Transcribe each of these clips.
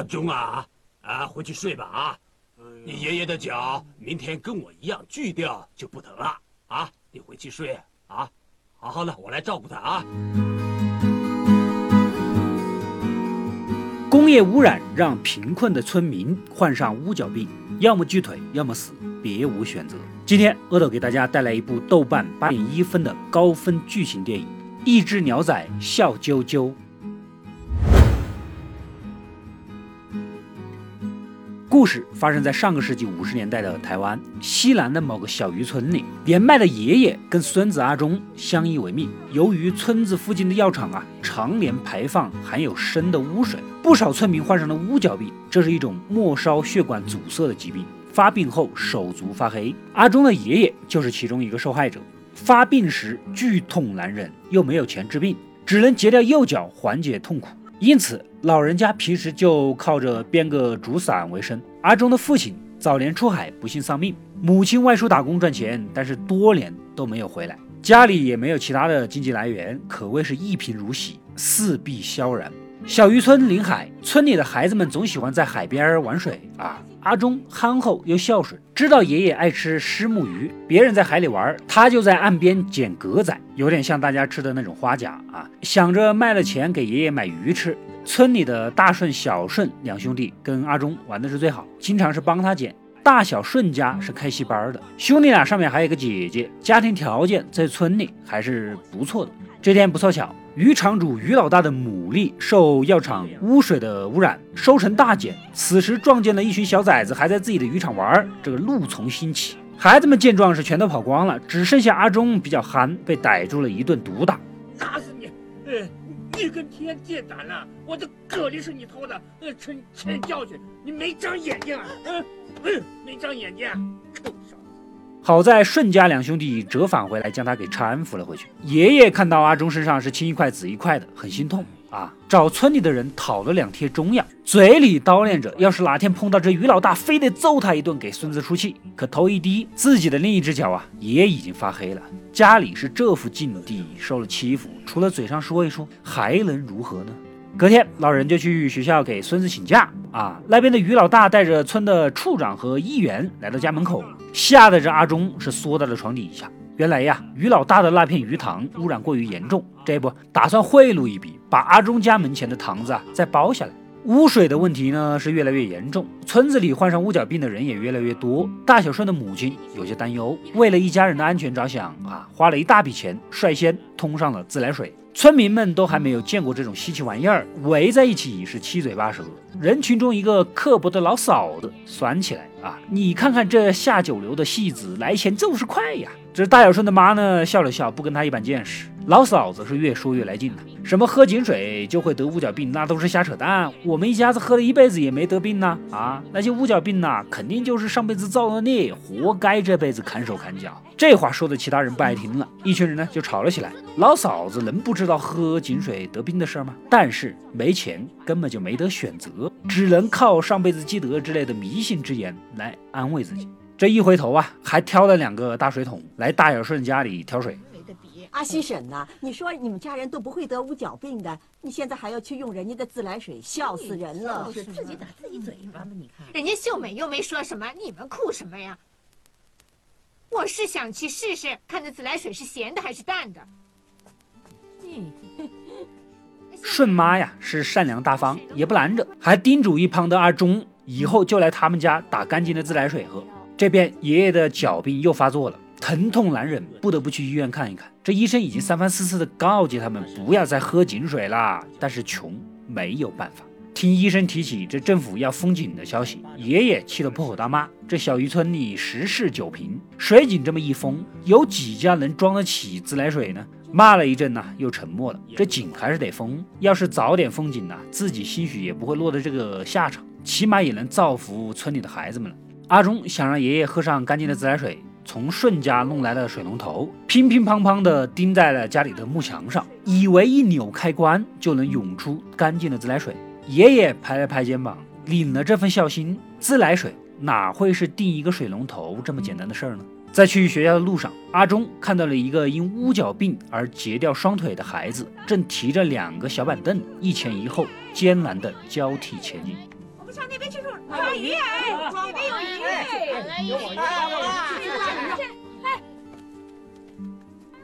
阿忠啊，啊，回去睡吧啊！你爷爷的脚明天跟我一样锯掉就不疼了啊！你回去睡啊，好好的，我来照顾他啊。工业污染让贫困的村民患上乌脚病，要么锯腿，要么死，别无选择。今天阿斗给大家带来一部豆瓣八点一分的高分剧情电影《一只鸟仔笑啾啾》。故事发生在上个世纪五十年代的台湾西南的某个小渔村里，年迈的爷爷跟孙子阿忠相依为命。由于村子附近的药厂啊，常年排放含有砷的污水，不少村民患上了乌角病。这是一种末梢血管阻塞的疾病，发病后手足发黑。阿忠的爷爷就是其中一个受害者。发病时剧痛难忍，又没有钱治病，只能截掉右脚缓解痛苦。因此，老人家平时就靠着编个竹伞为生。阿忠的父亲早年出海不幸丧命，母亲外出打工赚钱，但是多年都没有回来，家里也没有其他的经济来源，可谓是一贫如洗，四壁萧然。小渔村临海，村里的孩子们总喜欢在海边玩水啊。阿忠憨厚又孝顺，知道爷爷爱吃虱目鱼，别人在海里玩，他就在岸边捡蛤仔，有点像大家吃的那种花甲啊。想着卖了钱给爷爷买鱼吃。村里的大顺、小顺两兄弟跟阿忠玩的是最好，经常是帮他捡。大小顺家是开戏班的，兄弟俩上面还有个姐姐，家庭条件在村里还是不错的。这天不凑巧。渔场主于老大的牡蛎受药厂污水的污染，收成大减。此时撞见了一群小崽子，还在自己的渔场玩，这个怒从心起。孩子们见状是全都跑光了，只剩下阿忠比较憨，被逮住了一顿毒打。你！跟天借胆了！我的蛤蜊是你偷的，呃，趁欠教训，你没长眼睛啊！嗯嗯，没长眼睛，啊臭小子。好在顺家两兄弟折返回来，将他给搀扶了回去。爷爷看到阿忠身上是青一块紫一块的，很心痛啊，找村里的人讨了两贴中药，嘴里叨念着：要是哪天碰到这于老大，非得揍他一顿，给孙子出气。可头一低，自己的另一只脚啊，也已经发黑了。家里是这副境地，受了欺负，除了嘴上说一说，还能如何呢？隔天，老人就去学校给孙子请假啊。那边的于老大带着村的处长和议员来到家门口。吓得这阿忠是缩到了床底下。原来呀，于老大的那片鱼塘污染过于严重，这不打算贿赂一笔，把阿忠家门前的塘子啊再包下来。污水的问题呢是越来越严重，村子里患上乌角病的人也越来越多。大小顺的母亲有些担忧，为了一家人的安全着想啊，花了一大笔钱率先通上了自来水。村民们都还没有见过这种稀奇玩意儿，围在一起是七嘴八舌。人群中一个刻薄的老嫂子酸起来啊！你看看这下九流的戏子，来钱就是快呀！这大小顺的妈呢笑了笑，不跟他一般见识。老嫂子是越说越来劲了，什么喝井水就会得五角病，那都是瞎扯淡。我们一家子喝了一辈子也没得病呢。啊，那些五角病呐，肯定就是上辈子造的孽，活该这辈子砍手砍脚。这话说的其他人不爱听了，一群人呢就吵了起来。老嫂子能不知道喝井水得病的事吗？但是没钱，根本就没得选择，只能靠上辈子积德之类的迷信之言来安慰自己。这一回头啊，还挑了两个大水桶来大小顺家里挑水。阿西婶呐，你说你们家人都不会得五角病的，你现在还要去用人家的自来水，笑死人了！是自己打自己嘴巴吗？你看，人家秀美又没说什么，你们哭什么呀？我是想去试试，看那自来水是咸的还是淡的。顺妈呀，是善良大方，也不拦着，还叮嘱一旁的阿忠，以后就来他们家打干净的自来水喝。这边爷爷的脚病又发作了。疼痛难忍，不得不去医院看一看。这医生已经三番四次的告诫他们不要再喝井水了，但是穷没有办法。听医生提起这政府要封井的消息，爷爷气得破口大骂：这小渔村里十室九贫，水井这么一封，有几家能装得起自来水呢？骂了一阵呢，又沉默了。这井还是得封，要是早点封井呢，自己兴许也不会落得这个下场，起码也能造福村里的孩子们了。阿忠想让爷爷喝上干净的自来水。从顺家弄来的水龙头，乒乒乓乓地钉在了家里的木墙上，以为一扭开关就能涌出干净的自来水。爷爷拍了拍肩膀，领了这份孝心。自来水哪会是钉一个水龙头这么简单的事儿呢？在去学校的路上，阿忠看到了一个因乌角病而截掉双腿的孩子，正提着两个小板凳，一前一后艰难地交替前进。不上那边去抓鱼。哎，那边有鱼。哎，有鱼哎。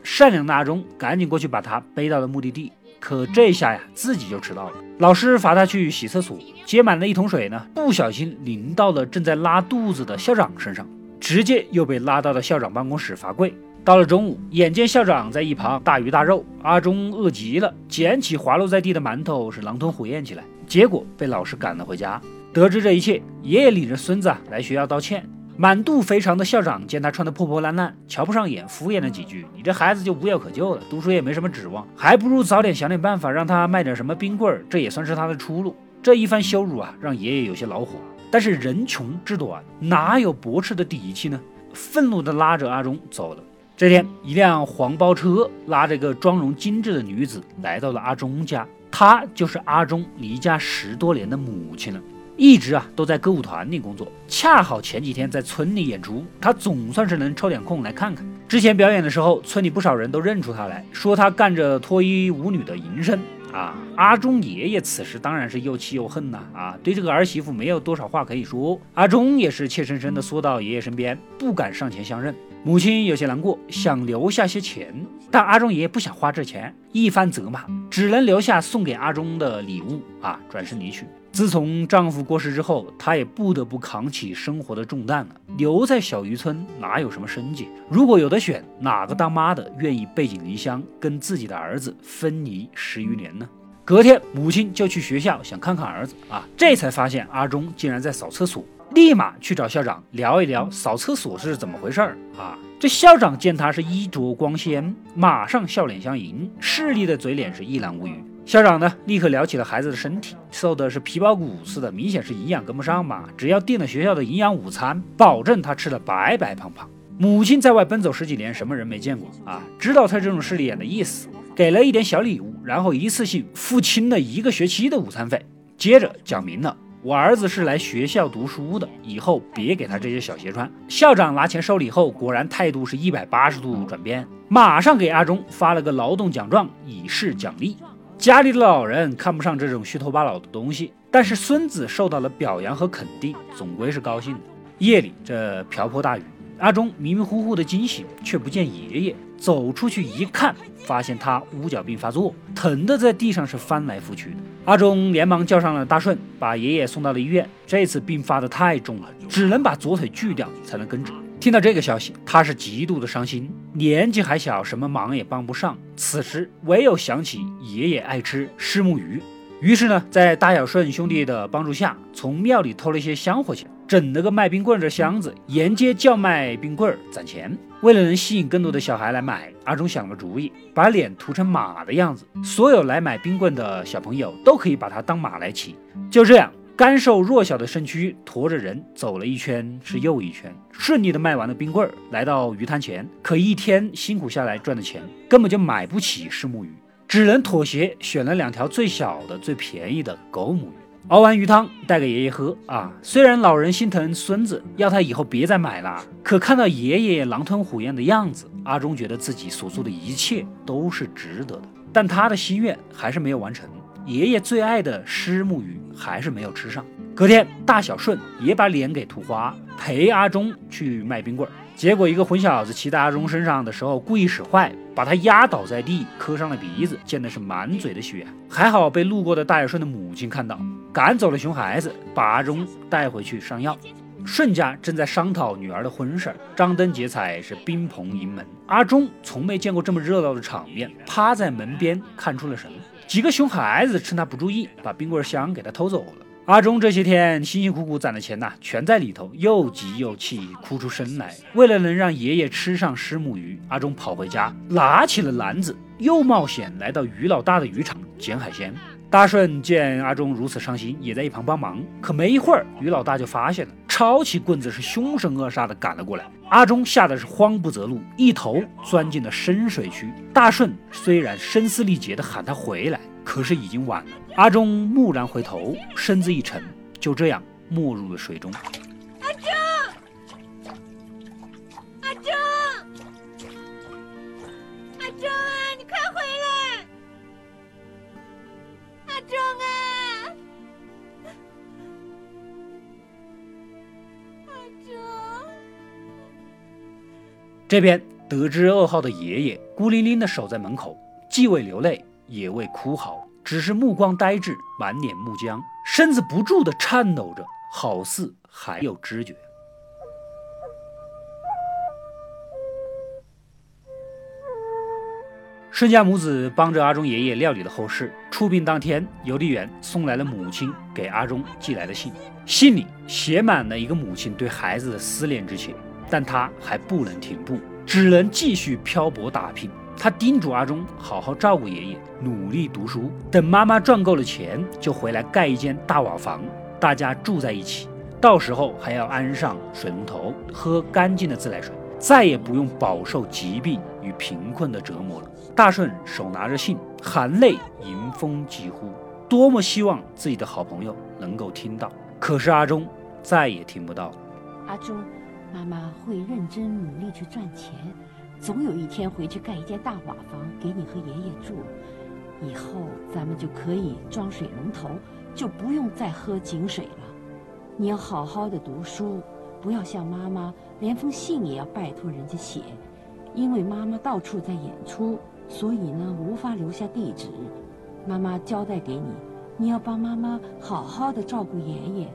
善良的阿忠赶紧过去把他背到了目的地，可这下呀，自己就迟到了。老师罚他去洗厕所，接满了一桶水呢，不小心淋到了正在拉肚子的校长身上，直接又被拉到了校长办公室罚跪。到了中午，眼见校长在一旁大鱼大肉，阿忠饿极了，捡起滑落在地的馒头是狼吞虎咽起来，结果被老师赶了回家。得知这一切，爷爷领着孙子来学校道歉。满肚肥肠的校长见他穿得破破烂烂，瞧不上眼，敷衍了几句：“你这孩子就无药可救了，读书也没什么指望，还不如早点想点办法让他卖点什么冰棍儿，这也算是他的出路。”这一番羞辱啊，让爷爷有些恼火。但是人穷志短，哪有驳斥的底气呢？愤怒地拉着阿忠走了。这天，一辆黄包车拉着一个妆容精致的女子来到了阿忠家，她就是阿忠离家十多年的母亲了。一直啊都在歌舞团里工作，恰好前几天在村里演出，他总算是能抽点空来看看。之前表演的时候，村里不少人都认出他来，说他干着脱衣舞女的营生啊。阿忠爷爷此时当然是又气又恨呐啊，对这个儿媳妇没有多少话可以说。阿忠也是怯生生的缩到爷爷身边，不敢上前相认。母亲有些难过，想留下些钱，但阿忠爷爷不想花这钱，一番责骂，只能留下送给阿忠的礼物啊，转身离去。自从丈夫过世之后，她也不得不扛起生活的重担了。留在小渔村哪有什么生计？如果有得选，哪个当妈的愿意背井离乡，跟自己的儿子分离十余年呢？隔天，母亲就去学校想看看儿子啊，这才发现阿忠竟然在扫厕所，立马去找校长聊一聊扫厕所是怎么回事儿啊。这校长见他是衣着光鲜，马上笑脸相迎，势利的嘴脸是一览无余。校长呢，立刻聊起了孩子的身体，瘦的是皮包骨似的，明显是营养跟不上嘛。只要订了学校的营养午餐，保证他吃的白白胖胖。母亲在外奔走十几年，什么人没见过啊？知道他这种势利眼的意思，给了一点小礼物，然后一次性付清了一个学期的午餐费。接着讲明了，我儿子是来学校读书的，以后别给他这些小鞋穿。校长拿钱收礼后，果然态度是一百八十度转变，马上给阿忠发了个劳动奖状，以示奖励。家里的老人看不上这种虚头巴脑的东西，但是孙子受到了表扬和肯定，总归是高兴的。夜里，这瓢泼大雨，阿忠迷迷糊糊的惊醒，却不见爷爷。走出去一看，发现他乌脚病发作，疼得在地上是翻来覆去的。阿忠连忙叫上了大顺，把爷爷送到了医院。这次病发的太重了，只能把左腿锯掉才能根治。听到这个消息，他是极度的伤心。年纪还小，什么忙也帮不上。此时唯有想起爷爷爱吃虱目鱼，于是呢，在大小顺兄弟的帮助下，从庙里偷了一些香火钱，整了个卖冰棍的箱子，沿街叫卖冰棍攒钱。为了能吸引更多的小孩来买，阿忠想了主意，把脸涂成马的样子，所有来买冰棍的小朋友都可以把它当马来骑。就这样。干瘦弱小的身躯驮着人走了一圈是又一圈，顺利的卖完了冰棍儿，来到鱼摊前。可一天辛苦下来赚的钱根本就买不起石木鱼，只能妥协选了两条最小的、最便宜的狗母鱼。熬完鱼汤带给爷爷喝啊，虽然老人心疼孙子，要他以后别再买了，可看到爷爷狼吞虎咽的样子，阿忠觉得自己所做的一切都是值得的。但他的心愿还是没有完成。爷爷最爱的虱目鱼还是没有吃上。隔天，大小顺也把脸给涂花，陪阿忠去卖冰棍儿。结果，一个混小子骑在阿忠身上的时候，故意使坏，把他压倒在地，磕伤了鼻子，溅的是满嘴的血。还好被路过的大小顺的母亲看到，赶走了熊孩子，把阿忠带回去上药。顺家正在商讨女儿的婚事，张灯结彩，是宾朋迎门。阿忠从没见过这么热闹的场面，趴在门边看出了神。几个熊孩子趁他不注意，把冰棍箱给他偷走了。阿忠这些天辛辛苦苦攒的钱呐，全在里头，又急又气，哭出声来。为了能让爷爷吃上虱目鱼，阿忠跑回家，拿起了篮子，又冒险来到于老大的渔场捡海鲜。大顺见阿忠如此伤心，也在一旁帮忙。可没一会儿，于老大就发现了，抄起棍子是凶神恶煞的赶了过来。阿忠吓得是慌不择路，一头钻进了深水区。大顺虽然声嘶力竭的喊他回来，可是已经晚了。阿忠蓦然回头，身子一沉，就这样没入了水中。这边得知噩耗的爷爷孤零零地守在门口，既未流泪，也未哭嚎，只是目光呆滞，满脸木僵，身子不住地颤抖着，好似还有知觉。顺家母子帮着阿忠爷爷料理了后事。出殡当天，邮递员送来了母亲给阿忠寄来的信，信里写满了一个母亲对孩子的思念之情。但他还不能停步，只能继续漂泊打拼。他叮嘱阿忠好好照顾爷爷，努力读书，等妈妈赚够了钱，就回来盖一间大瓦房，大家住在一起。到时候还要安上水龙头，喝干净的自来水。再也不用饱受疾病与贫困的折磨了。大顺手拿着信，含泪迎风疾呼，多么希望自己的好朋友能够听到。可是阿忠再也听不到了。阿忠，妈妈会认真努力去赚钱，总有一天回去盖一间大瓦房给你和爷爷住。以后咱们就可以装水龙头，就不用再喝井水了。你要好好的读书。不要像妈妈，连封信也要拜托人家写，因为妈妈到处在演出，所以呢无法留下地址。妈妈交代给你，你要帮妈妈好好的照顾爷爷。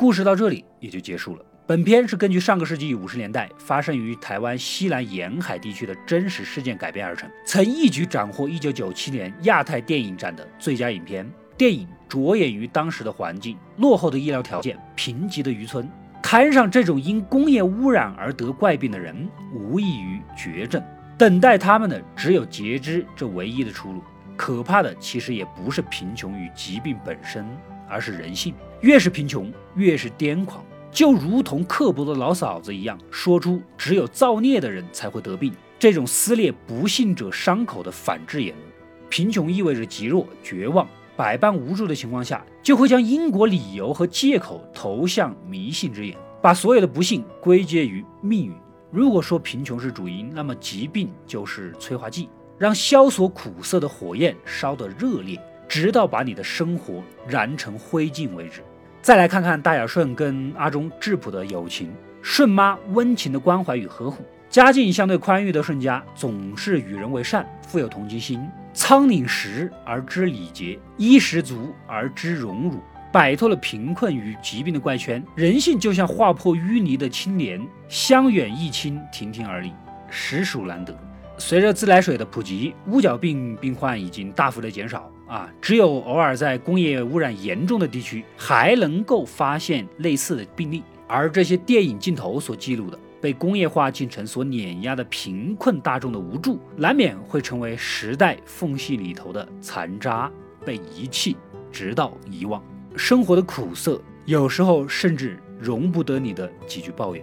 故事到这里也就结束了。本片是根据上个世纪五十年代发生于台湾西南沿海地区的真实事件改编而成，曾一举斩获一九九七年亚太电影展的最佳影片。电影着眼于当时的环境、落后的医疗条件、贫瘠的渔村，摊上这种因工业污染而得怪病的人，无异于绝症，等待他们的只有截肢这唯一的出路。可怕的其实也不是贫穷与疾病本身，而是人性。越是贫穷，越是癫狂，就如同刻薄的老嫂子一样，说出只有造孽的人才会得病这种撕裂不幸者伤口的反制言论。贫穷意味着极弱、绝望。百般无助的情况下，就会将因果理由和借口投向迷信之眼，把所有的不幸归结于命运。如果说贫穷是主因，那么疾病就是催化剂，让萧索苦涩的火焰烧得热烈，直到把你的生活燃成灰烬为止。再来看看大雅顺跟阿忠质朴的友情，顺妈温情的关怀与呵护，家境相对宽裕的顺家总是与人为善，富有同情心。仓廪实而知礼节，衣食足而知荣辱，摆脱了贫困与疾病的怪圈，人性就像划破淤泥的青莲，香远益清，亭亭而立，实属难得。随着自来水的普及，乌脚病病患已经大幅的减少啊，只有偶尔在工业污染严重的地区还能够发现类似的病例，而这些电影镜头所记录的。被工业化进程所碾压的贫困大众的无助，难免会成为时代缝隙里头的残渣，被遗弃，直到遗忘。生活的苦涩，有时候甚至容不得你的几句抱怨。